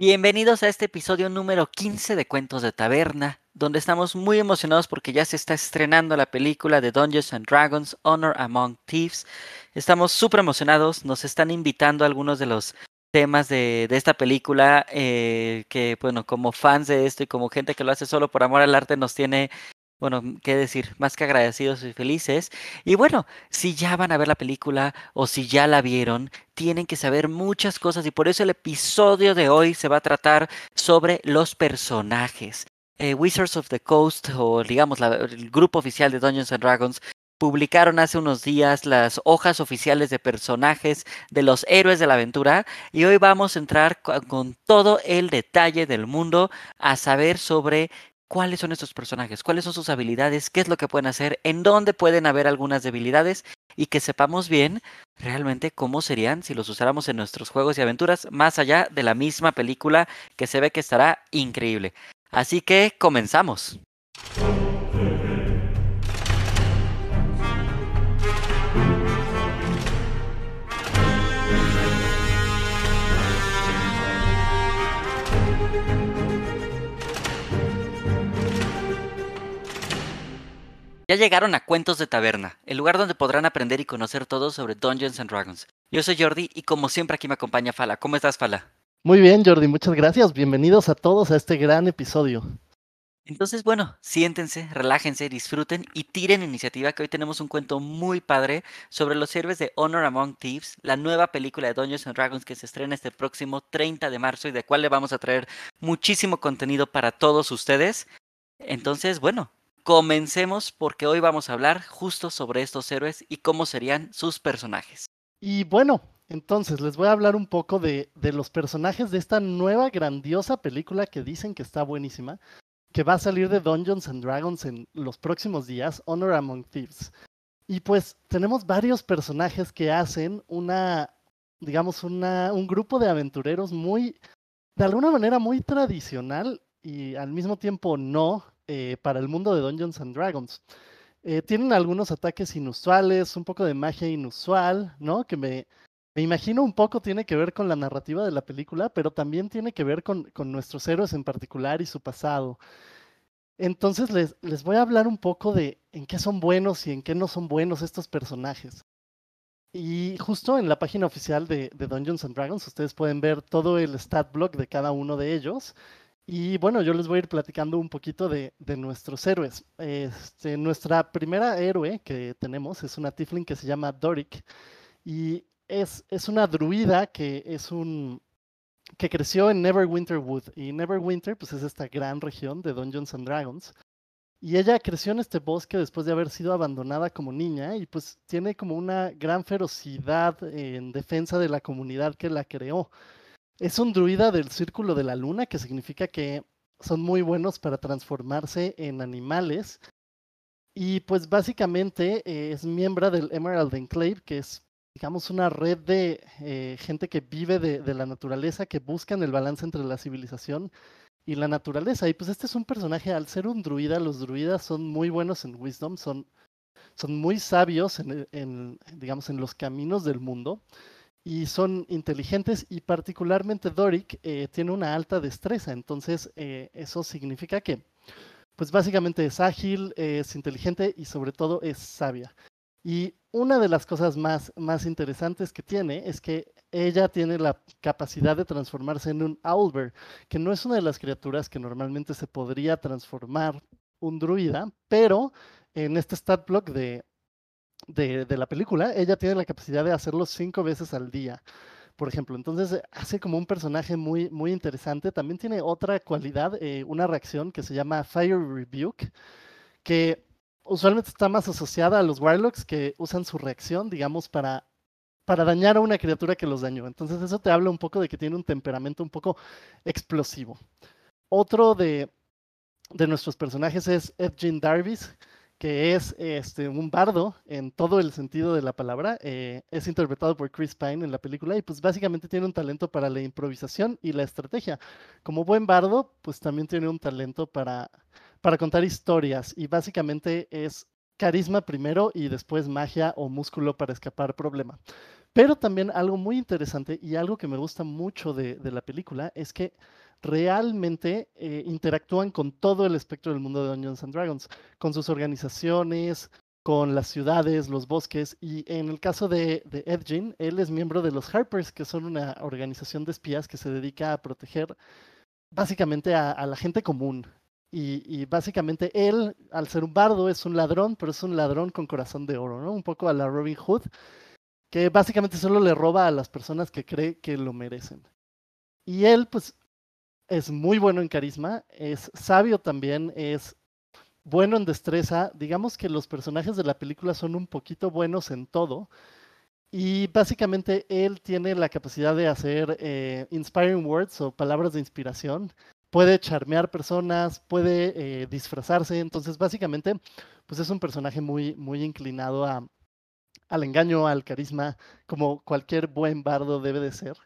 Bienvenidos a este episodio número 15 de Cuentos de Taberna, donde estamos muy emocionados porque ya se está estrenando la película de Dungeons and Dragons Honor Among Thieves. Estamos súper emocionados, nos están invitando algunos de los temas de, de esta película eh, que, bueno, como fans de esto y como gente que lo hace solo por amor al arte nos tiene bueno, qué decir, más que agradecidos y felices. Y bueno, si ya van a ver la película o si ya la vieron, tienen que saber muchas cosas y por eso el episodio de hoy se va a tratar sobre los personajes. Eh, Wizards of the Coast, o digamos el grupo oficial de Dungeons and Dragons, publicaron hace unos días las hojas oficiales de personajes de los héroes de la aventura y hoy vamos a entrar con todo el detalle del mundo a saber sobre cuáles son estos personajes, cuáles son sus habilidades, qué es lo que pueden hacer, en dónde pueden haber algunas debilidades y que sepamos bien realmente cómo serían si los usáramos en nuestros juegos y aventuras, más allá de la misma película que se ve que estará increíble. Así que comenzamos. Ya llegaron a Cuentos de Taberna, el lugar donde podrán aprender y conocer todo sobre Dungeons and Dragons. Yo soy Jordi y como siempre aquí me acompaña Fala. ¿Cómo estás, Fala? Muy bien, Jordi, muchas gracias. Bienvenidos a todos a este gran episodio. Entonces, bueno, siéntense, relájense, disfruten y tiren iniciativa que hoy tenemos un cuento muy padre sobre los héroes de Honor Among Thieves, la nueva película de Dungeons and Dragons que se estrena este próximo 30 de marzo y de cual le vamos a traer muchísimo contenido para todos ustedes. Entonces, bueno, Comencemos porque hoy vamos a hablar justo sobre estos héroes y cómo serían sus personajes. Y bueno, entonces les voy a hablar un poco de, los personajes de esta nueva grandiosa película que dicen que está buenísima, que va a salir de Dungeons and Dragons en los próximos días, Honor Among Thieves. Y pues tenemos varios personajes que hacen una, digamos, una, un grupo de aventureros muy, de alguna manera muy tradicional y al mismo tiempo no, eh, para el mundo de Dungeons and Dragons. Eh, tienen algunos ataques inusuales, un poco de magia inusual, ¿no? Que me, me, imagino un poco tiene que ver con la narrativa de la película, pero también tiene que ver con, con nuestros héroes en particular y su pasado. Entonces les, les, voy a hablar un poco de en qué son buenos y en qué no son buenos estos personajes. Y justo en la página oficial de, de Dungeons and Dragons ustedes pueden ver todo el stat block de cada uno de ellos y bueno, yo les voy a ir platicando un poquito de, nuestros héroes. Este, nuestra primera héroe que tenemos es una Tiflin que se llama Doric. Y es, es una druida que es un que creció en Neverwinter Wood. Y Neverwinter, pues es esta gran región de Dungeons and Dragons. Y ella creció en este bosque después de haber sido abandonada como niña y pues tiene como una gran ferocidad en defensa de la comunidad que la creó. Es un druida del círculo de la luna, que significa que son muy buenos para transformarse en animales. Y pues básicamente eh, es miembro del Emerald Enclave, que es, digamos, una red de eh, gente que vive de, la naturaleza, que buscan el balance entre la civilización y la naturaleza. Y pues este es un personaje, al ser un druida, los druidas son muy buenos en wisdom, son, son muy sabios en digamos, en los caminos del mundo y son inteligentes y particularmente Doric eh, tiene una alta destreza, entonces eh, eso significa que pues básicamente es ágil, es inteligente y sobre todo es sabia. Y una de las cosas más, más interesantes que tiene es que ella tiene la capacidad de transformarse en un Owlbear, que no es una de las criaturas que normalmente se podría transformar un druida, pero en este stat block de de, la película, ella tiene la capacidad de hacerlo cinco veces al día, por ejemplo. Entonces hace como un personaje muy, muy interesante. También tiene otra cualidad, eh, una reacción que se llama Fire Rebuke, que usualmente está más asociada a los Warlocks que usan su reacción, digamos, para, para dañar a una criatura que los dañó. Entonces eso te habla un poco de que tiene un temperamento un poco explosivo. Otro de, de nuestros personajes es Edgin Darvis, que es este, un bardo en todo el sentido de la palabra. Eh, es interpretado por Chris Pine en la película y pues básicamente tiene un talento para la improvisación y la estrategia. Como buen bardo, pues también tiene un talento para, para contar historias y básicamente es carisma primero y después magia o músculo para escapar problema. Pero también algo muy interesante y algo que me gusta mucho de, la película es que realmente eh, interactúan con todo el espectro del mundo de Dungeons and Dragons, con sus organizaciones, con las ciudades, los bosques, y en el caso de, de Edgin, él es miembro de los Harpers, que son una organización de espías que se dedica a proteger básicamente a, la gente común. Y, básicamente él, al ser un bardo, es un ladrón, pero es un ladrón con corazón de oro, ¿no? Un poco a la Robin Hood, que básicamente solo le roba a las personas que cree que lo merecen. Y él, pues, es muy bueno en carisma, es sabio también, es bueno en destreza. Digamos que los personajes de la película son un poquito buenos en todo. Y básicamente él tiene la capacidad de hacer eh, inspiring words o palabras de inspiración. Puede charmear personas, puede eh, disfrazarse. Entonces, básicamente, pues es un personaje muy, muy inclinado a, al engaño, al carisma, como cualquier buen bardo debe de ser.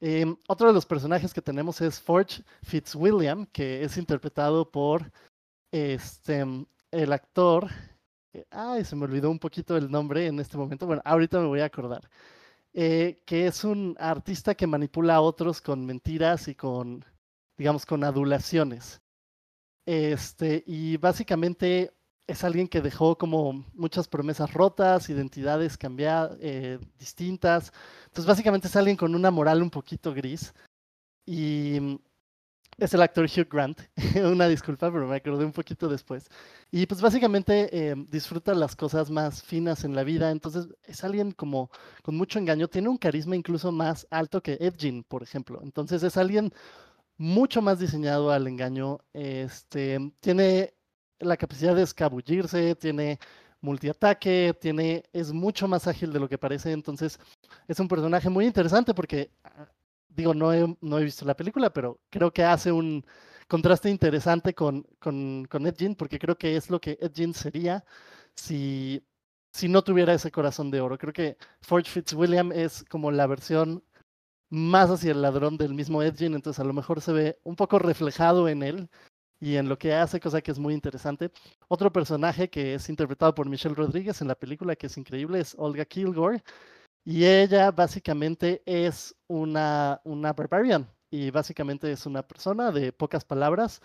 Em, otro de los personajes que tenemos es Forge Fitzwilliam, que es interpretado por este, el actor, eh, ay, se me olvidó un poquito el nombre en este momento, bueno, ahorita me voy a acordar, eh, que es un artista que manipula a otros con mentiras y con, digamos, con adulaciones. Este, y básicamente es alguien que dejó como muchas promesas rotas, identidades cambiadas, eh, distintas. Entonces, básicamente es alguien con una moral un poquito gris. Y es el actor Hugh Grant. Una disculpa, pero me acordé un poquito después. Y pues básicamente eh, disfruta las cosas más finas en la vida. Entonces es alguien como con mucho engaño. Tiene un carisma incluso más alto que Edgin, por ejemplo. Entonces es alguien mucho más diseñado al engaño. Este, tiene la capacidad de escabullirse, tiene multiataque, tiene, es mucho más ágil de lo que parece. Entonces es un personaje muy interesante porque digo, no he, no he visto la película, pero creo que hace un contraste interesante con, con, con Ed porque creo que es lo que Ed sería si, si no tuviera ese corazón de oro. Creo que Forge Fitzwilliam es como la versión más hacia el ladrón del mismo Ed entonces a lo mejor se ve un poco reflejado en él y en lo que hace, cosa que es muy interesante. Otro personaje que es interpretado por Michelle Rodríguez en la película, que es increíble, es Olga Kilgore, y ella básicamente es una, una barbarian y básicamente es una persona de pocas palabras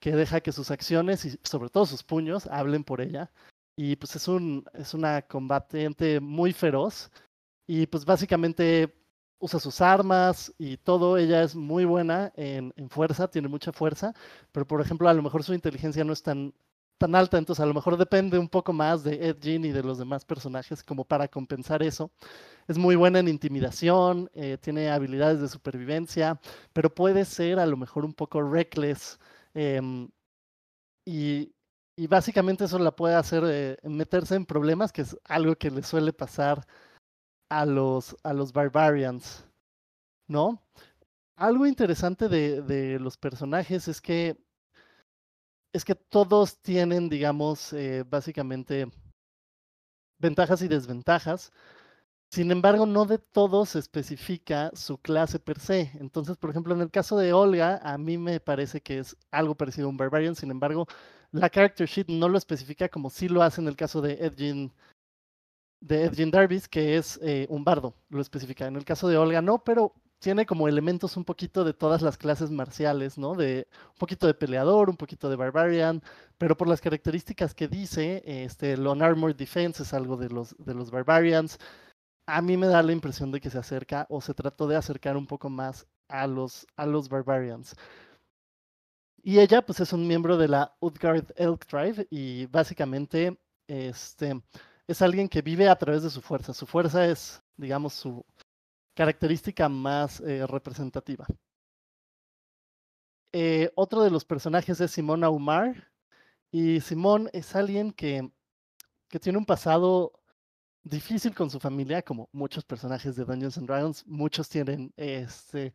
que deja que sus acciones y sobre todo sus puños hablen por ella. Y pues es, un, es una combatiente muy feroz y pues básicamente usa sus armas y todo. Ella es muy buena en, fuerza, tiene mucha fuerza, pero por ejemplo a lo mejor su inteligencia no es tan tan alta, entonces a lo mejor depende un poco más de Ed y de los demás personajes como para compensar eso. Es muy buena en intimidación, eh, tiene habilidades de supervivencia, pero puede ser a lo mejor un poco reckless em, y, básicamente eso la puede hacer eh, meterse en problemas, que es algo que le suele pasar a los, a los barbarians, ¿no? Algo interesante de, de los personajes es que es que todos tienen, digamos, eh, básicamente ventajas y desventajas. Sin embargo, no de todos se especifica su clase per se. Entonces, por ejemplo, en el caso de Olga, a mí me parece que es algo parecido a un Barbarian. Sin embargo, la character sheet no lo especifica como sí lo hace en el caso de Edgin, de Edgin Darvis, que es eh, un bardo. Lo especifica. En el caso de Olga no, pero tiene como elementos un poquito de todas las clases marciales, ¿no? De un poquito de peleador, un poquito de barbarian, pero por las características que dice, este, el armored defense es algo de los, de los barbarians. A mí me da la impresión de que se acerca o se trató de acercar un poco más a los, a los barbarians. Y ella, pues, es un miembro de la Utgard Elk Tribe y básicamente, este, es alguien que vive a través de su fuerza. Su fuerza es, digamos, su, característica más eh, representativa. Eh, otro de los personajes es Simón Aumar. Y Simón es alguien que, que tiene un pasado difícil con su familia, como muchos personajes de Dungeons and Dragons. Muchos tienen, este,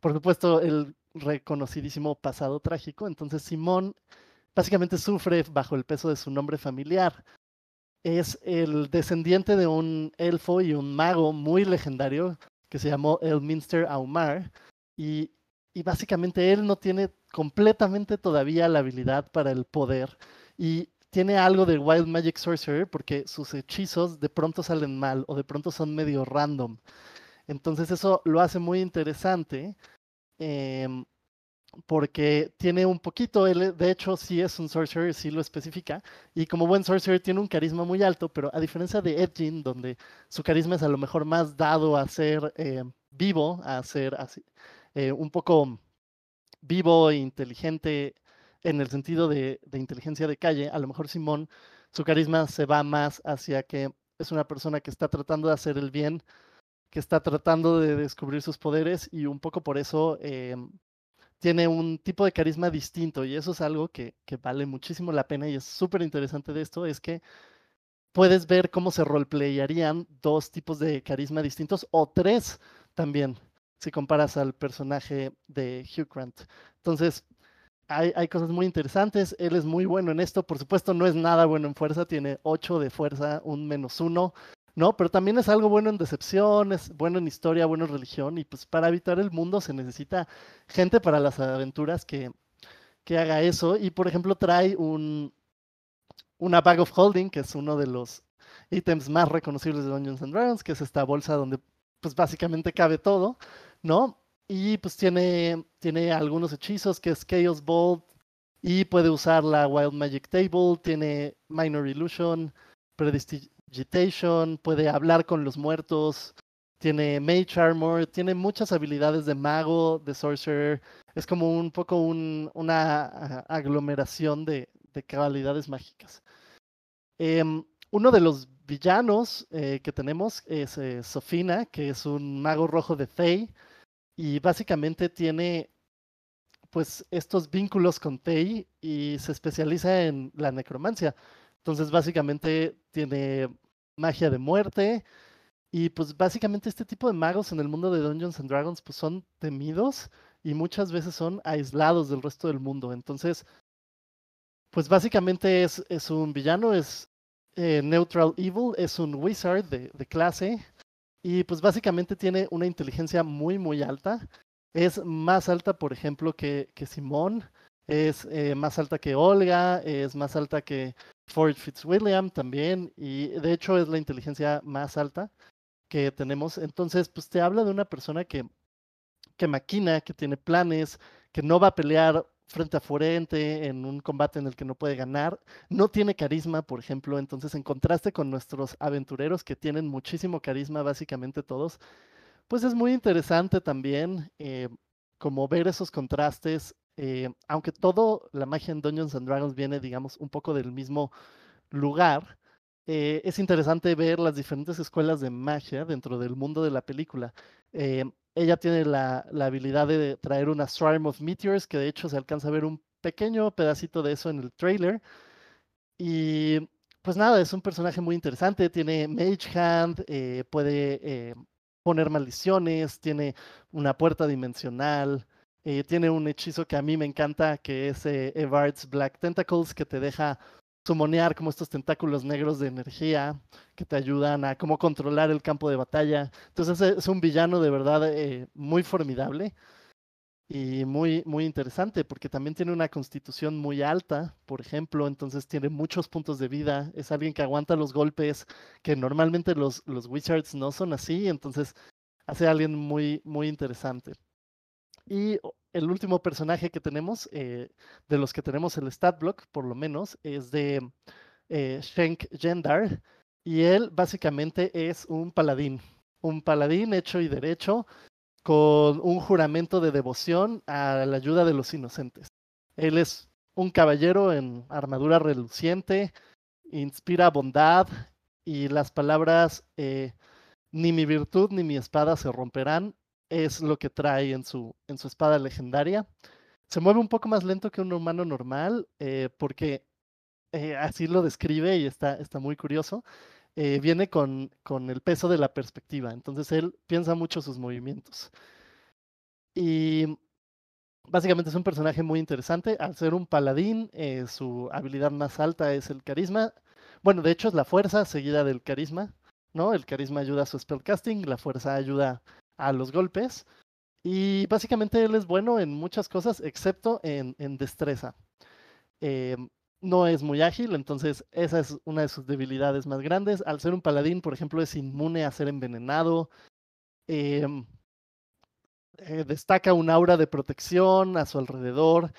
por supuesto, el reconocidísimo pasado trágico. Entonces Simón básicamente sufre bajo el peso de su nombre familiar. Es el descendiente de un elfo y un mago muy legendario que se llamó Elminster Aumar y, y básicamente él no tiene completamente todavía la habilidad para el poder y tiene algo de Wild Magic Sorcerer porque sus hechizos de pronto salen mal o de pronto son medio random. Entonces eso lo hace muy interesante. Em, porque tiene un poquito, él de hecho sí es un sorcerer, sí lo especifica, y como buen sorcerer tiene un carisma muy alto, pero a diferencia de Edgin, donde su carisma es a lo mejor más dado a ser eh, vivo, a ser así, eh, un poco vivo e inteligente en el sentido de, de inteligencia de calle, a lo mejor Simón, su carisma se va más hacia que es una persona que está tratando de hacer el bien, que está tratando de descubrir sus poderes y un poco por eso eh, tiene un tipo de carisma distinto y eso es algo que, vale muchísimo la pena y es súper interesante de esto, es que puedes ver cómo se roleplayarían dos tipos de carisma distintos o tres también, si comparas al personaje de Hugh Grant. Entonces, hay, hay, cosas muy interesantes, él es muy bueno en esto, por supuesto no es nada bueno en fuerza, tiene 8 de fuerza, un menos uno, ¿no? Pero también es algo bueno en decepción, es bueno en historia, bueno en religión, y pues para habitar el mundo se necesita gente para las aventuras que, que haga eso. Y por ejemplo trae un, una bag of holding, que es uno de los ítems más reconocibles de Dungeons and Dragons, que es esta bolsa donde pues básicamente cabe todo, ¿no? Y pues tiene, tiene algunos hechizos, que es Chaos Bolt, y puede usar la Wild Magic Table, tiene Minor Illusion, Predestig puede hablar con los muertos, tiene Mage Armor, tiene muchas habilidades de mago, de sorcerer. Es como un poco una aglomeración de, de cualidades mágicas. Em, uno de los villanos eh, que tenemos es eh, Sofina, que es un mago rojo de Thay, y básicamente tiene pues estos vínculos con Thay y se especializa en la necromancia. Entonces, básicamente tiene magia de muerte. Y pues básicamente este tipo de magos en el mundo de Dungeons and Dragons pues son temidos y muchas veces son aislados del resto del mundo. Entonces, pues básicamente es, es un villano, es eh, neutral evil, es un wizard de, de, clase y pues básicamente tiene una inteligencia muy muy alta. Es más alta, por ejemplo, que, que Simón, es eh, más alta que Olga, es más alta que Ford Fitzwilliam también, y de hecho es la inteligencia más alta que tenemos. Entonces, pues te habla de una persona que, que maquina, que tiene planes, que no va a pelear frente a frente en un combate en el que no puede ganar, no tiene carisma, por ejemplo, entonces en contraste con nuestros aventureros que tienen muchísimo carisma, básicamente todos, pues es muy interesante también eh, como ver esos contrastes eh, aunque todo la magia en Dungeons and Dragons viene, digamos, un poco del mismo lugar, eh, es interesante ver las diferentes escuelas de magia dentro del mundo de la película. Eh, ella tiene la, habilidad de traer una Swarm of Meteors, que de hecho se alcanza a ver un pequeño pedacito de eso en el trailer. Y pues nada, es un personaje muy interesante, tiene Mage Hand, puede poner maldiciones, tiene una puerta dimensional, eh, tiene un hechizo que a mí me encanta, que es eh, Evard's Black Tentacles, que te deja sumonear como estos tentáculos negros de energía que te ayudan a cómo controlar el campo de batalla. Entonces es un villano de verdad eh, muy formidable y muy, muy interesante porque también tiene una constitución muy alta, por ejemplo, entonces tiene muchos puntos de vida, es alguien que aguanta los golpes que normalmente los, los wizards no son así, entonces hace a alguien muy, muy interesante. Y el último personaje que tenemos, eh, de los que tenemos el stat block, por lo menos, es de eh, Shenk. Y él básicamente es un paladín. Un paladín hecho y derecho con un juramento de devoción a la ayuda de los inocentes. Él es un caballero en armadura reluciente, inspira bondad y las palabras eh, ni mi virtud ni mi espada se romperán es lo que trae en su, en su espada legendaria. Se mueve un poco más lento que un humano normal, eh, porque eh, así lo describe y está, está muy curioso. Eh, viene con, con, el peso de la perspectiva, entonces él piensa mucho sus movimientos. Y básicamente es un personaje muy interesante. Al ser un paladín, su habilidad más alta es el carisma. Bueno, de hecho es la fuerza seguida del carisma, ¿no? El carisma ayuda a su spellcasting, la fuerza ayuda a los golpes. Y básicamente él es bueno en muchas cosas, excepto en, destreza. Eh, no es muy ágil, entonces esa es una de sus debilidades más grandes. Al ser un paladín, por ejemplo, es inmune a ser envenenado. Em, eh, destaca un aura de protección a su alrededor.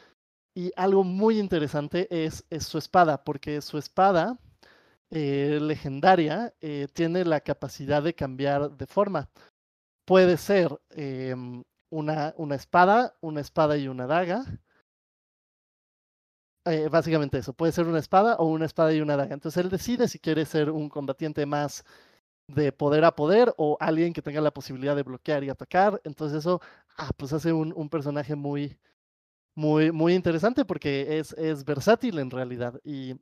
Y algo muy interesante es, es su espada, porque su espada eh, legendaria eh, tiene la capacidad de cambiar de forma. Puede ser em, una, una espada, una espada y una daga eh, básicamente eso, puede ser una espada o una espada y una daga. Entonces él decide si quiere ser un combatiente más de poder a poder o alguien que tenga la posibilidad de bloquear y atacar. Entonces eso, ah, pues hace un, un, personaje muy, muy, muy interesante porque es, es versátil en realidad. Y,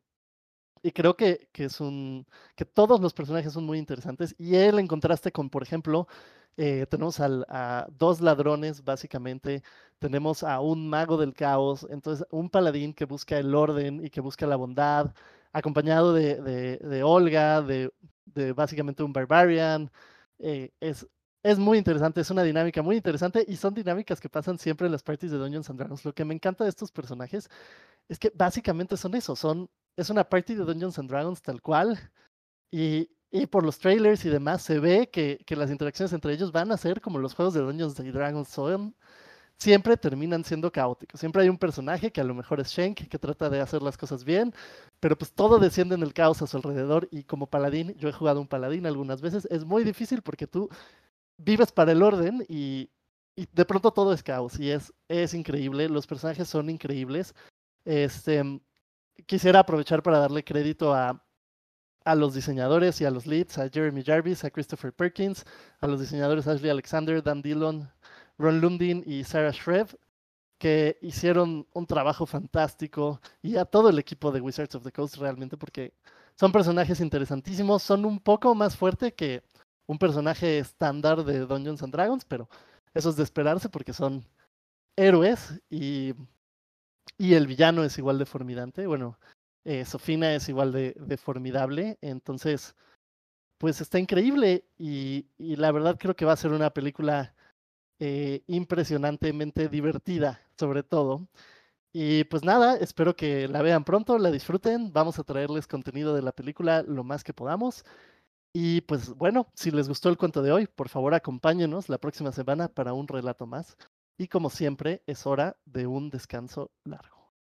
y creo que, que, es un, que todos los personajes son muy interesantes. Y él en contraste con, por ejemplo, eh, tenemos a dos ladrones, básicamente. Tenemos a un mago del caos. Entonces, un paladín que busca el orden y que busca la bondad, acompañado de, de, Olga, de, de, básicamente un barbarian. Eh, es, es muy interesante, es una dinámica muy interesante y son dinámicas que pasan siempre en las parties de Dungeons and Dragons. Lo que me encanta de estos personajes es que básicamente son eso, son, es una party de Dungeons and Dragons tal cual. Y, y por los trailers y demás se ve que, que, las interacciones entre ellos van a ser como los juegos de Dungeons and Dragons son. Siempre terminan siendo caóticos. Siempre hay un personaje que a lo mejor es Shank, que trata de hacer las cosas bien, pero pues todo desciende en el caos a su alrededor. Y como paladín, yo he jugado un paladín algunas veces, es muy difícil porque tú vives para el orden y, y de pronto todo es caos. Y es, es increíble. Los personajes son increíbles. Este, quisiera aprovechar para darle crédito a, a los diseñadores y a los leads, a Jeremy Jarvis, a Christopher Perkins, a los diseñadores Ashley Alexander, Dan Dillon, Ron Lundin y Sarah Shrev, que hicieron un trabajo fantástico, y a todo el equipo de Wizards of the Coast realmente, porque son personajes interesantísimos, son un poco más fuerte que un personaje estándar de Dungeons and Dragons, pero eso es de esperarse porque son héroes y, y el villano es igual de formidante. Bueno, eh, Sofina es igual de, formidable, entonces, pues está increíble y, la verdad creo que va a ser una película eh, impresionantemente divertida, sobre todo. Y pues nada, espero que la vean pronto, la disfruten, vamos a traerles contenido de la película lo más que podamos. Y pues bueno, si les gustó el cuento de hoy, por favor acompáñenos la próxima semana para un relato más. Y como siempre, es hora de un descanso largo.